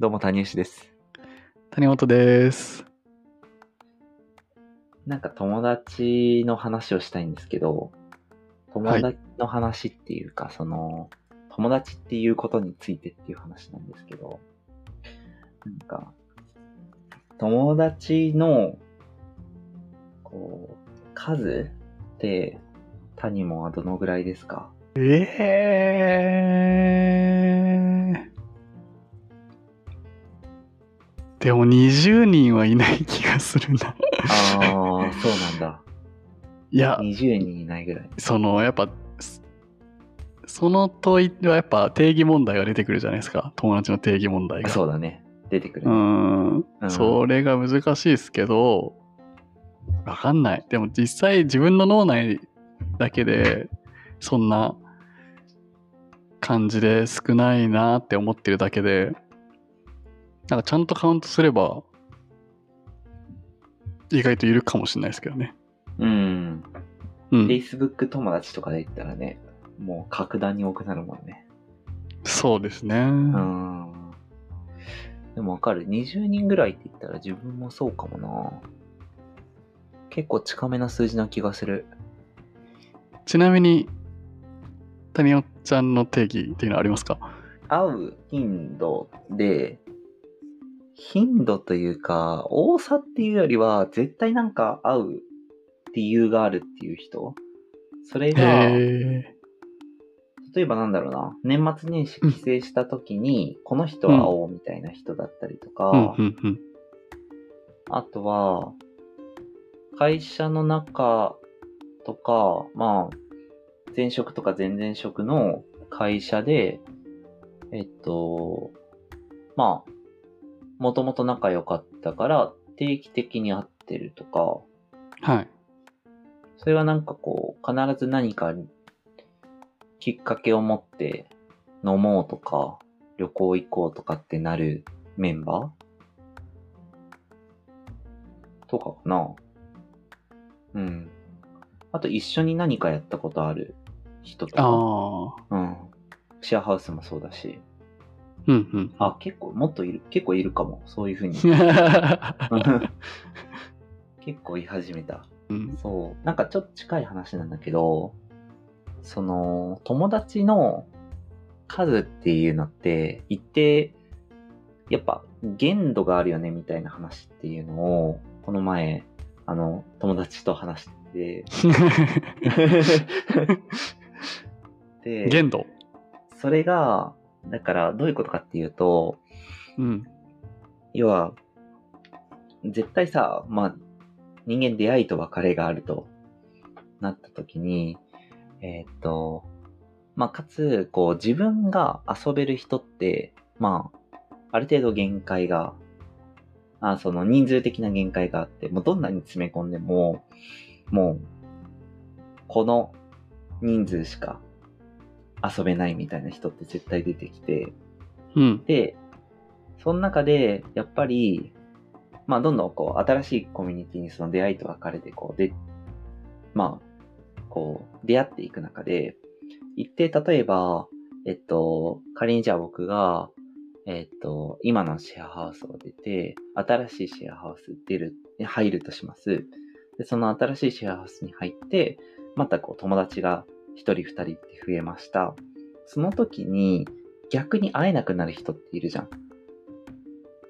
どうも、谷吉です。谷本です。なんか友達の話をしたいんですけど、友達の話っていうか、その、友達っていうことについてっていう話なんですけど、なんか、友達の、こう、数って、谷もはどのぐらいですか？えでも20人はいない気がするな。ああ、そうなんだ。いや、20人いないぐらい。その、やっぱ、すその問いはやっぱ定義問題が出てくるじゃないですか。友達の定義問題が。そうだね。出てくるうね。ん。うんそれが難しいですけど、わかんない。でも実際自分の脳内だけで、そんな感じで少ないなって思ってるだけで、なんかちゃんとカウントすれば、意外といるかもしれないですけどね。うん。うん。Facebook 友達とかで言ったらね、もう格段に多くなるもんね。そうですね。うん。でもわかる。20人ぐらいって言ったら自分もそうかもな。結構近めな数字な気がする。ちなみに、谷尾ちゃんの定義っていうのはありますか？会う頻度で、頻度というか、多さっていうよりは、絶対なんか会う理由があるっていう人それが、へ例えばなんだろうな、年末年始帰省した時に、この人は会おうみたいな人だったりとか、ー。うんうんうん。あとは、会社の中とか、まあ、前職とか前々職の会社で、えっと、まあ、もともと仲良かったから定期的に会ってるとか、はい。それはなんかこう、必ず何かきっかけを持って飲もうとか、旅行行こうとかってなるメンバー？とかかな。うん。あと一緒に何かやったことある人とか。ああ。うん。シェアハウスもそうだし。うんうん。あ、結構、もっといる、結構いるかも。そういうふうに。結構言い始めた。うんそう。なんかちょっと近い話なんだけど、その、友達の数っていうのって、一定、やっぱ限度があるよねみたいな話っていうのを、この前、あの、友達と話してて、で、限度？それが、だからどういうことかっていうと、うん。要は、絶対さ、まあ、人間出会いと別れがあるとなった時に、えーっと、まあ、かつ、こう、自分が遊べる人って、まあ、ある程度限界が、あその人数的な限界があって、もうどんなに詰め込んでも、もう、この人数しか遊べないみたいな人って絶対出てきて、うん。で、その中で、やっぱり、まあ、どんどんこう、新しいコミュニティにその出会いと別れて、こう、で、まあ、こう、出会っていく中で、一定、例えば、えっと、仮にじゃあ僕が、えっと、今のシェアハウスを出て、新しいシェアハウス出る、入るとします。で、その新しいシェアハウスに入って、またこう、友達が一人二人って増えました。その時に、逆に会えなくなる人っているじゃん。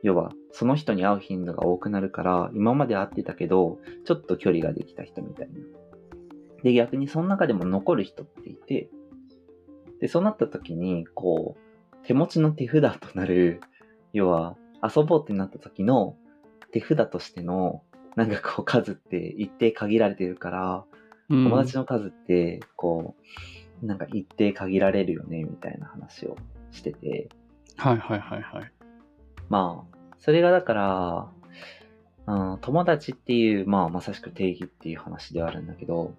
要は、その人に会う頻度が多くなるから、今まで会ってたけど、ちょっと距離ができた人みたいな。で、逆にその中でも残る人っていて、で、そうなった時に、こう、手持ちの手札となる、要は、遊ぼうってなった時の手札としての、なんかこう数って一定限られてるから、友達の数って、こう、なんか一定限られるよね、みたいな話をしてて、はいはいはいはい。まあ、それがだから、うん、友達っていう、まあ、まさしく定義っていう話ではあるんだけど、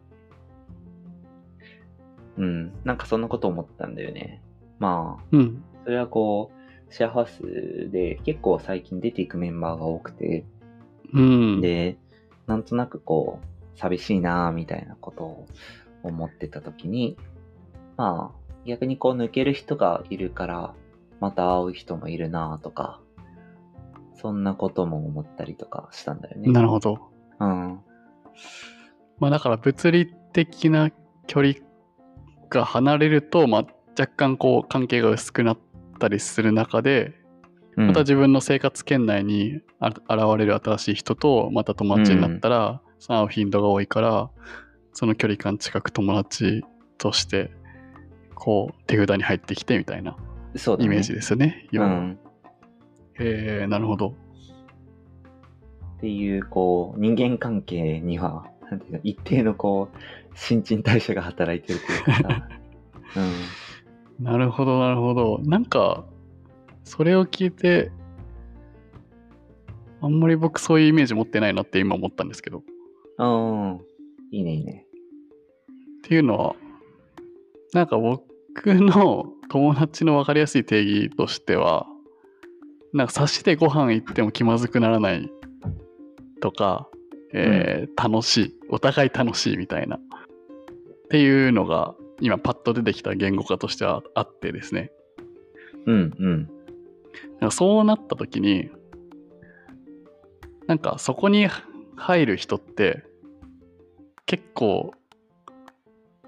うん、なんかそんなこと思ったんだよね。まあ、うん。それはこう、シェアハウスで結構最近出ていくメンバーが多くて、うん。で、なんとなくこう、寂しいなぁ、みたいなことを思ってた時に、まあ、逆にこう抜ける人がいるから、また会う人もいるなぁとか、そんなことも思ったりとかしたんだよね。なるほど。うん。まあだから物理的な距離が離れると、まあ若干こう関係が薄くなったりする中で、うんまた自分の生活圏内にあ現れる新しい人とまた友達になったら、会う頻度が多いから、その距離感近く友達として、こう手札に入ってきてみたいな。イメージですよね。要はうん。へえ、なるほど。っていう、こう、人間関係には、なんていうの、一定のこう、新陳代謝が働いてるというかさ。うん。なるほど、なるほど。なんか、それを聞いて、あんまり僕そういうイメージ持ってないなって今思ったんですけど。っうん。いいね、いいね。ていうのは、なんか僕の友達の分かりやすい定義としては、なんか差しでご飯行っても気まずくならないとか、えー楽しい。お互い楽しいみたいな。っていうのが今パッと出てきた言語化としてはあってですね。うん、うん。なんかそうなった時に、なんかそこに入る人って結構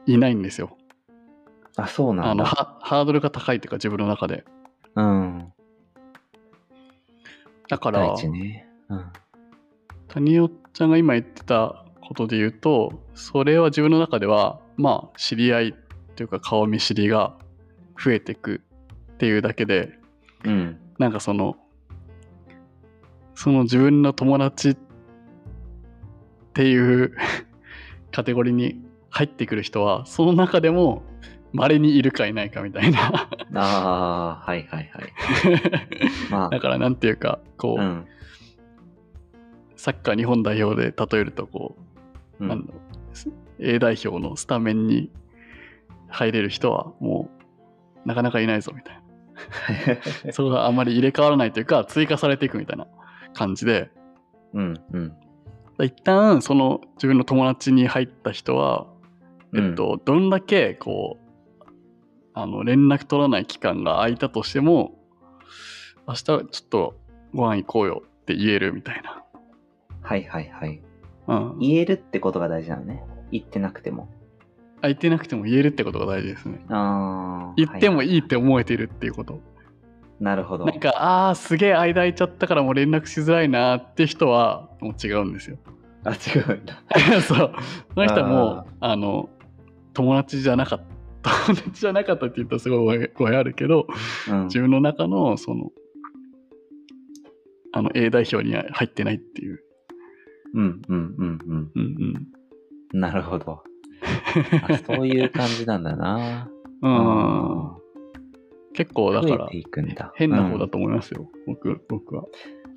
いないんですよ。あ、そうなあのんだ。ハハードルが高いっていうか自分の中で。うん。だからね。うん。谷尾ちゃんが今言ってたことで言うと、それは自分の中では、まあ知り合いというか顔見知りが増えていくっていうだけで、うん。なんかその、その自分の友達っていうカテゴリーに入ってくる人は、その中でも稀にいるかいないかみたいな。ああ、はいはいはい。まだからなんていうか、こう、あ、うん。サッカー日本代表で例えると、こう、うん A 代表のスタメンに入れる人はもうなかなかいないぞみたいな。そこがあまり入れ替わらないというか、追加されていくみたいな感じで、うん、うん。一旦その自分の友達に入った人は、うんえっと、どんだけこうあの連絡取らない期間が空いたとしても明日ちょっとご飯行こうよって言えるみたいな、はいはいはい。うん、言えるってことが大事なのね。言ってなくても。空いてなくても言えるってことが大事ですねああ。言ってもはいいって思えてるっていうこと、なるほど。なんかああすげえ間空いちゃったからもう連絡しづらいなって人はもう違うんですよあ、違うんだ。そうその人はもうああの友達じゃなかった 友達じゃなかったって言ったらすごい語弊あるけどうん。自分の中のそのあの A 代表には入ってないっていう、うん、うん、うん、うんうんうん。なるほど。あそういう感じなんだな。うん、結構だから増えていくんだ。変な方だうんと思いますよ、僕僕は。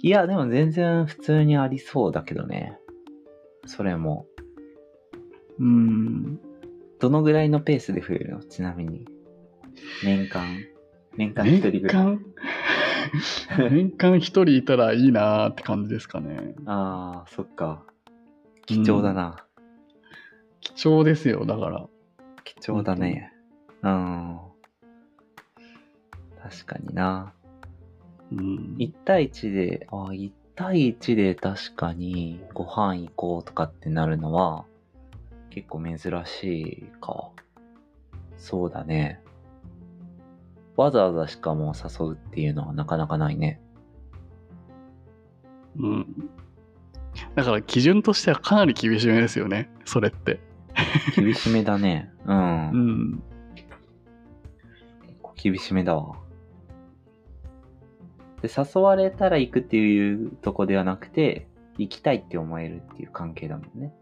いや、でも全然普通にありそうだけどね。それも。うんどのぐらいのペースで増えるの？ちなみに。年間？年間一人年ぐらい？間？年間一人いたらいいなーって感じですかね。ああ、そっか。貴重だな。貴重ですよ、だから。貴重だね。うん。確かにな。うん、1対1で、あ1対1で確かにご飯行こうとかってなるのは結構珍しいか。そうだね。わざわざしかも誘うっていうのはなかなかないね。うん。だから基準としてはかなり厳しめですよね、それって。厳しめだね。うん。うん。結構厳しめだわ。で、誘われたら行くっていうとこではなくて、行きたいって思えるっていう関係だもんね。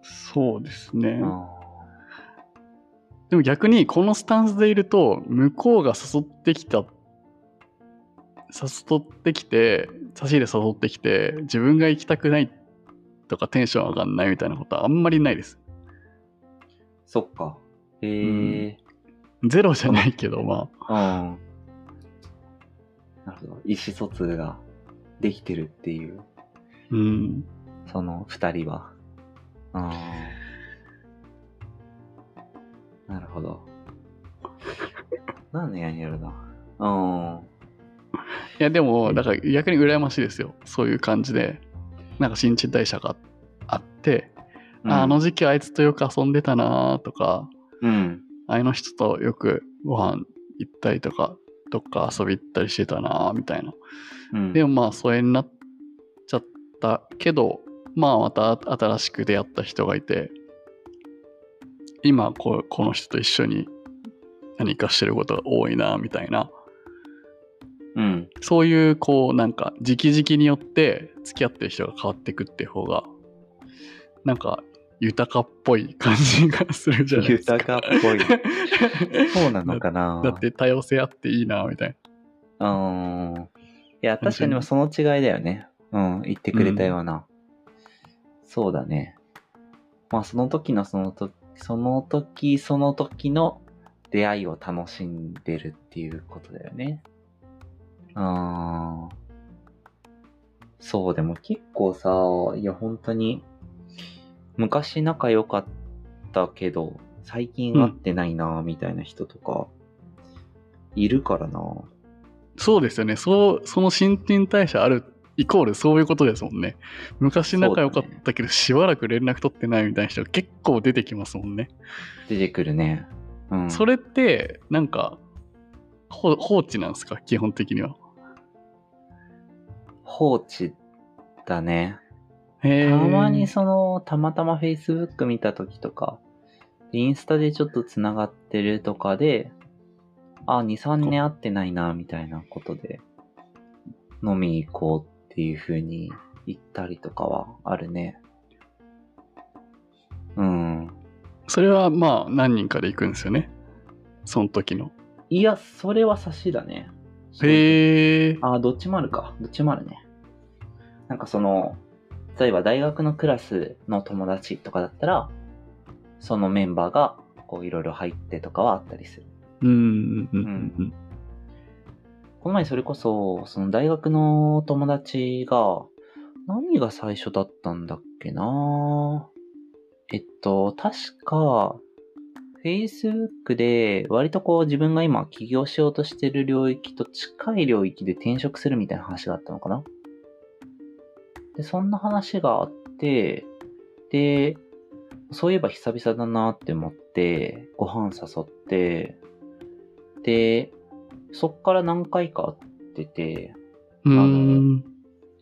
そうですね。あでも逆にこのスタンスでいると、向こうが誘ってきた、誘ってきて、差し入れ誘ってきて、自分が行きたくないとかテンション上がんないみたいなことはあんまりないです。そっか。へえゼロじゃないけど、まあ。うん。なるほど。意思疎通ができてるっていう、うん。その二人は。うん。なるほど。なんでやんやるな。うん。いやでもだから逆に羨ましいですよそういう感じでなんか新陳代謝があって、ああの時期あいつとよく遊んでたなとかうん。あの人とよくご飯行ったりとかどっか遊び行ったりしてたなみたいなうん。でもまあ疎遠になっちゃったけどまあまた新しく出会った人がいて今こうこの人と一緒に何かしてることが多いなみたいなうん。そういうこうなんか時期時期によって付き合ってる人が変わっていくっていう方がなんか豊かっぽい感じがするじゃないですか。豊かっぽい。そうなのかなだって多様性あっていいなみたいな。うん。いや、確かにその違いだよね。うん、言ってくれたような。そうだね。まあ、その時のその時、その時、その時の出会いを楽しんでるっていうことだよね。うん。そう、でも結構さ、いや、本当に、昔仲良かったけど、最近会ってないな、みたいな人とか、いるからな。そうですよね。そう、その新陳代謝あるイコールそういうことですもんね。昔仲良かったけど、しばらく連絡取ってないみたいな人が結構出てきますもんね。出てくるね。うん。それって、なんか、ほ放置なんですか？基本的には。放置だね。へーたまにその、たまたま Facebook 見た時とか、インスタでちょっと繋がってるとかで、あ、2、3年会ってないな、みたいなことで、飲みに行こうっていう風に言ったりとかはあるね。うん。それはまあ何人かで行くんですよね？その時の。いや、それは差しだね。へえ。あ、どっちもあるか。どっちもあるね。なんかその、例えば大学のクラスの友達とかだったら、そのメンバーがこういろいろ入ってとかはあったりする。うんうんうんうん。この前それこそ、その大学の友達が、何が最初だったんだっけな？えっと、確か、Facebook で割とこう自分が今起業しようとしてる領域と近い領域で転職するみたいな話があったのかな？で、そんな話があって、で、そういえば久々だなって思って、ご飯誘って、で、そっから何回か会ってて、うーん。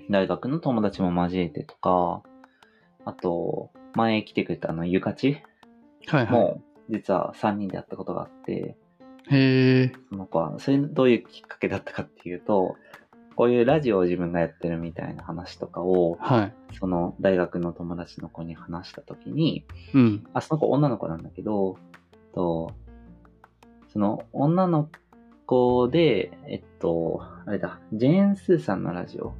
大学の友達も交えてとか、あと、前来てくれたあの、ゆかちはいはい。も、実は3人で会ったことがあって、へえ。その子は、それどういうきっかけだったかっていうと、こういうラジオを自分がやってるみたいな話とかを、はい。その大学の友達の子に話したときに、うん。あ、その子女の子なんだけど、と、その女の子で、えっと、あれだ、ジェーン・スーさんのラジオ。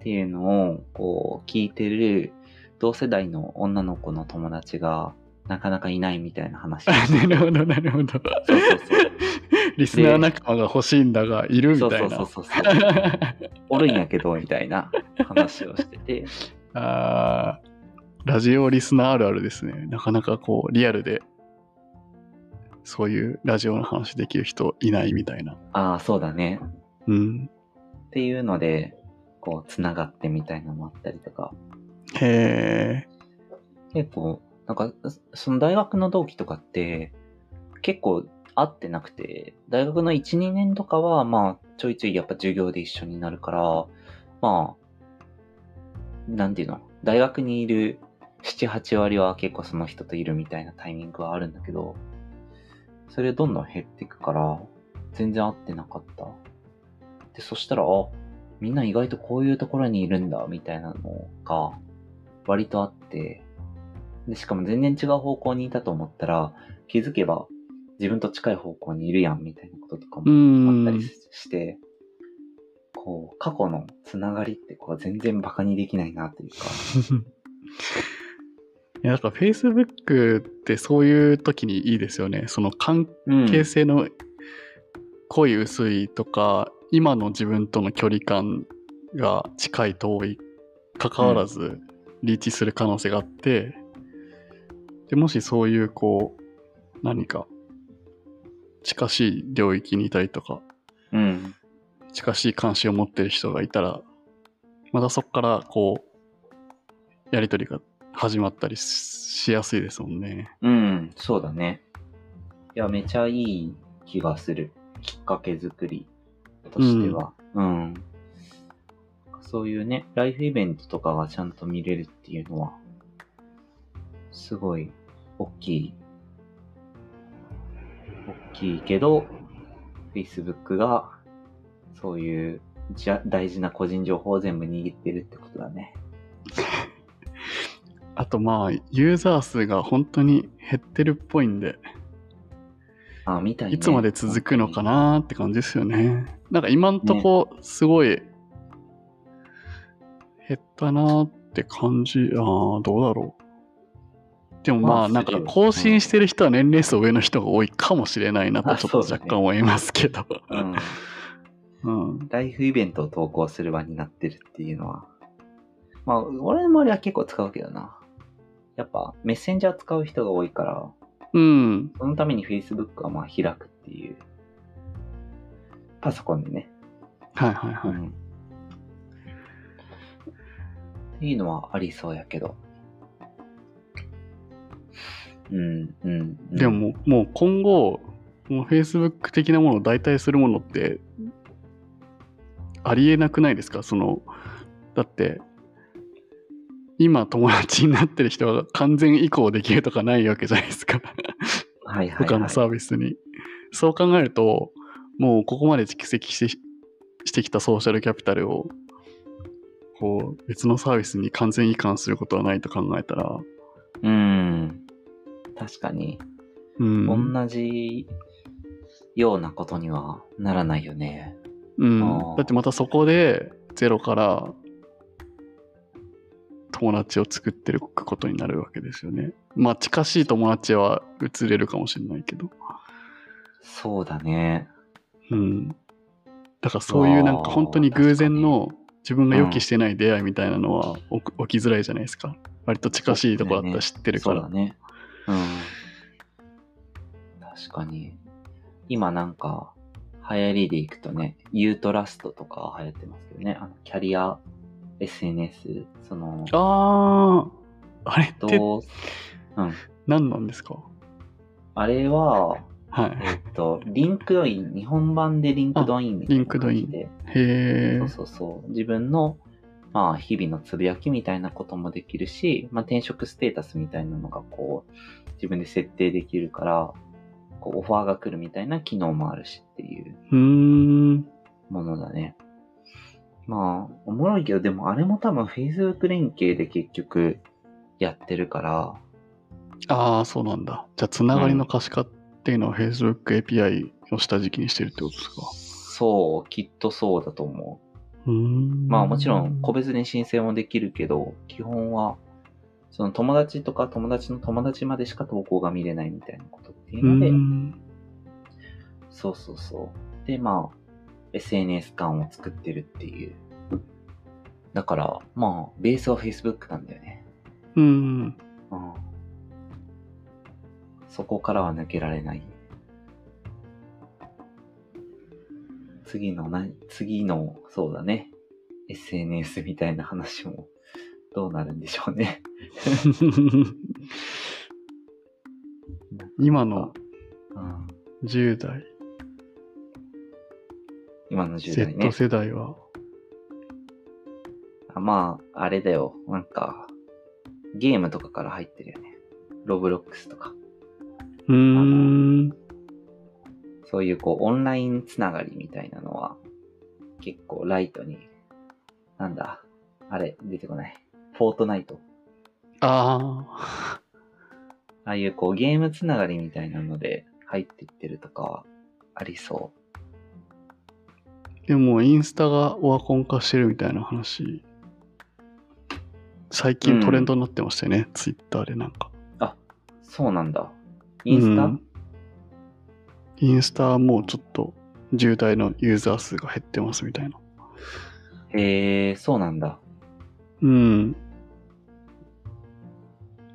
っていうのを、こう、聞いてる同世代の女の子の友達が、なかなかいないみたいな話 なるほどなるほど。そうそうそう。リスナー仲間が欲しいんだが、いるみそうたいな。そうそうそう。おるんやけど、みたいな話をしてて。あーラジオリスナーあるあるですね。なかなかこう、リアルで、そういうラジオの話できる人いないみたいな。ああ、そうだね。うん。っていうので、こう、つながってみたいなのもあったりとか。へえ。結構、なんか、その大学の同期とかって、結構会ってなくて、大学の1、2年とかは、まあ、ちょいちょいやっぱ授業で一緒になるから、まあ、なんていうの、大学にいる7、8割は結構その人といるみたいなタイミングはあるんだけど、それどんどん減っていくから、全然会ってなかった。で、そしたら、あ、みんな意外とこういうところにいるんだ、みたいなのが、割とあって、で、しかも全然違う方向にいたと思ったら、気づけば自分と近い方向にいるやん、みたいなこととかうもあったんり。して、こう、過去のつながりってこう全然バカにできないなというか、いや、だから Facebook ってそういう時にいいですよね。その関うん係性の濃い薄いとか、今の自分との距離感が近い遠い関わらずリーチする可能性があって、でもしそういうこう何か近しい領域にいたりとかうん。近しい関心を持ってる人がいたら、またそこからこう、やりとりが始まったりしやすいですもんね。うん、そうだね。いや、めちゃいい気がする。きっかけ作りとしては。うん。そういうね、ライフイベントとかがちゃんと見れるっていうのは、すごい大きい。大きいけど、Facebook が、そういうじゃ大事な個人情報を全部握ってるってことだね。あとまあ、ユーザー数が本当に減ってるっぽいんで、あ、みたいね。いつまで続くのかなーって感じですよね。なんか今んとこ、すごい、減ったなーって感じ、ああ、どうだろう。でもまあ、まあなんか更新してる人は年齢層上の人が多いかもしれないなとあちょっと若干思いますけど。うん。うん。ライフイベントを投稿する場になってるっていうのは。まあ、俺の周りは結構使うけどな。やっぱ、メッセンジャー使う人が多いから、うん。そのために Facebook はまあ開くっていう。パソコンでね。はいはいはい。うん。っていうのはありそうやけど。うん、うん。うんでも、もう今後、もう Facebook 的なものを代替するものって、ありえなくないですか？その、だって、今友達になってる人が完全移行できるとかないわけじゃないですか。はいはい、はい。他のサービスに。そう考えると、もうここまで蓄積してしてきたソーシャルキャピタルを、こう、別のサービスに完全移管することはないと考えたら、うん。確かに。うん。同じようなことにはならないよね。うんだってまたそこでゼロから友達を作ってることになるわけですよね。まあ近しい友達は移れるかもしれないけど。そうだね。うん。だからそういうなんか本当に偶然の自分が予期してない出会いみたいなのは起きづらいじゃないですか。割と近しいところだったら知ってるから。そうだね。うん。確かに。今なんか、流行りでいくとね、 YOUTRUST とか流行ってますけどね。あの、キャリア SNS、その、ああ、あれってどう、うん。何なんですか？あれは、はい。えっと、 LinkedIn、日本版で LinkedInみたいな感じで。へえそう。そうそう。自分の、まあ、日々のつぶやきみたいなこともできるし、まあ、転職ステータスみたいなのが、こう、自分で設定できるから、こう、オファーが来るみたいな機能もあるしっていう。ものだね。まあ、おもろいけど、でもあれも多分 Facebook 連携で結局やってるから、ああ、そうなんだ。じゃあ、つながりの可視化っていうのは Facebook API を下敷きにしてるってことですか？そう、きっとそうだと思う。まあもちろん個別に申請もできるけど、基本は、その友達とか友達の友達までしか投稿が見れないみたいなことっていううので。そうそうそう。で、まあ、SNS 感を作ってるっていう。だから、まあ、ベースは Facebook なんだよね。うーん。うん。そこからは抜けられない。次のな、次の、そうだね。SNS みたいな話もどうなるんでしょうね。今のうん、10代、今の10代ね Z。世代は、あまあ、あれだよ。なんか、ゲームとかから入ってるよね。ロブロックスとか。うーん。そういうこう、オンラインつながりみたいなのは、結構ライトに、なんだ、あれ、出てこない。フォートナイト。ああ。ああいうこう、ゲームつながりみたいなので入っていってるとかは、ありそでも、インスタがオワコン化してるみたいな話、最近トレンドになってましたよね、ツイッターでなんか。う。そうなんだ。インスタ、うんインスタはもうちょっと10代のユーザー数が減ってますみたいな。へえ、そうなんだ。うん。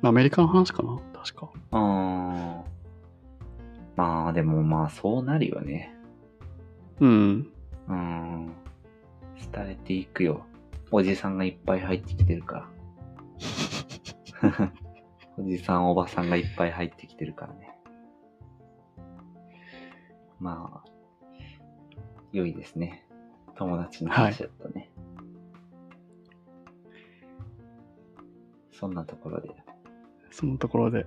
アメリカの話かな？確か。うーん。まあ、でもまあ、そうなるよね。うん。ううん。伝えていくよ。おじさんがいっぱい入ってきてるから。おじさん、おばさんがいっぱい入ってきてるからね。まあ、良いですね。友達の話だったね。そんなところで。そのところで。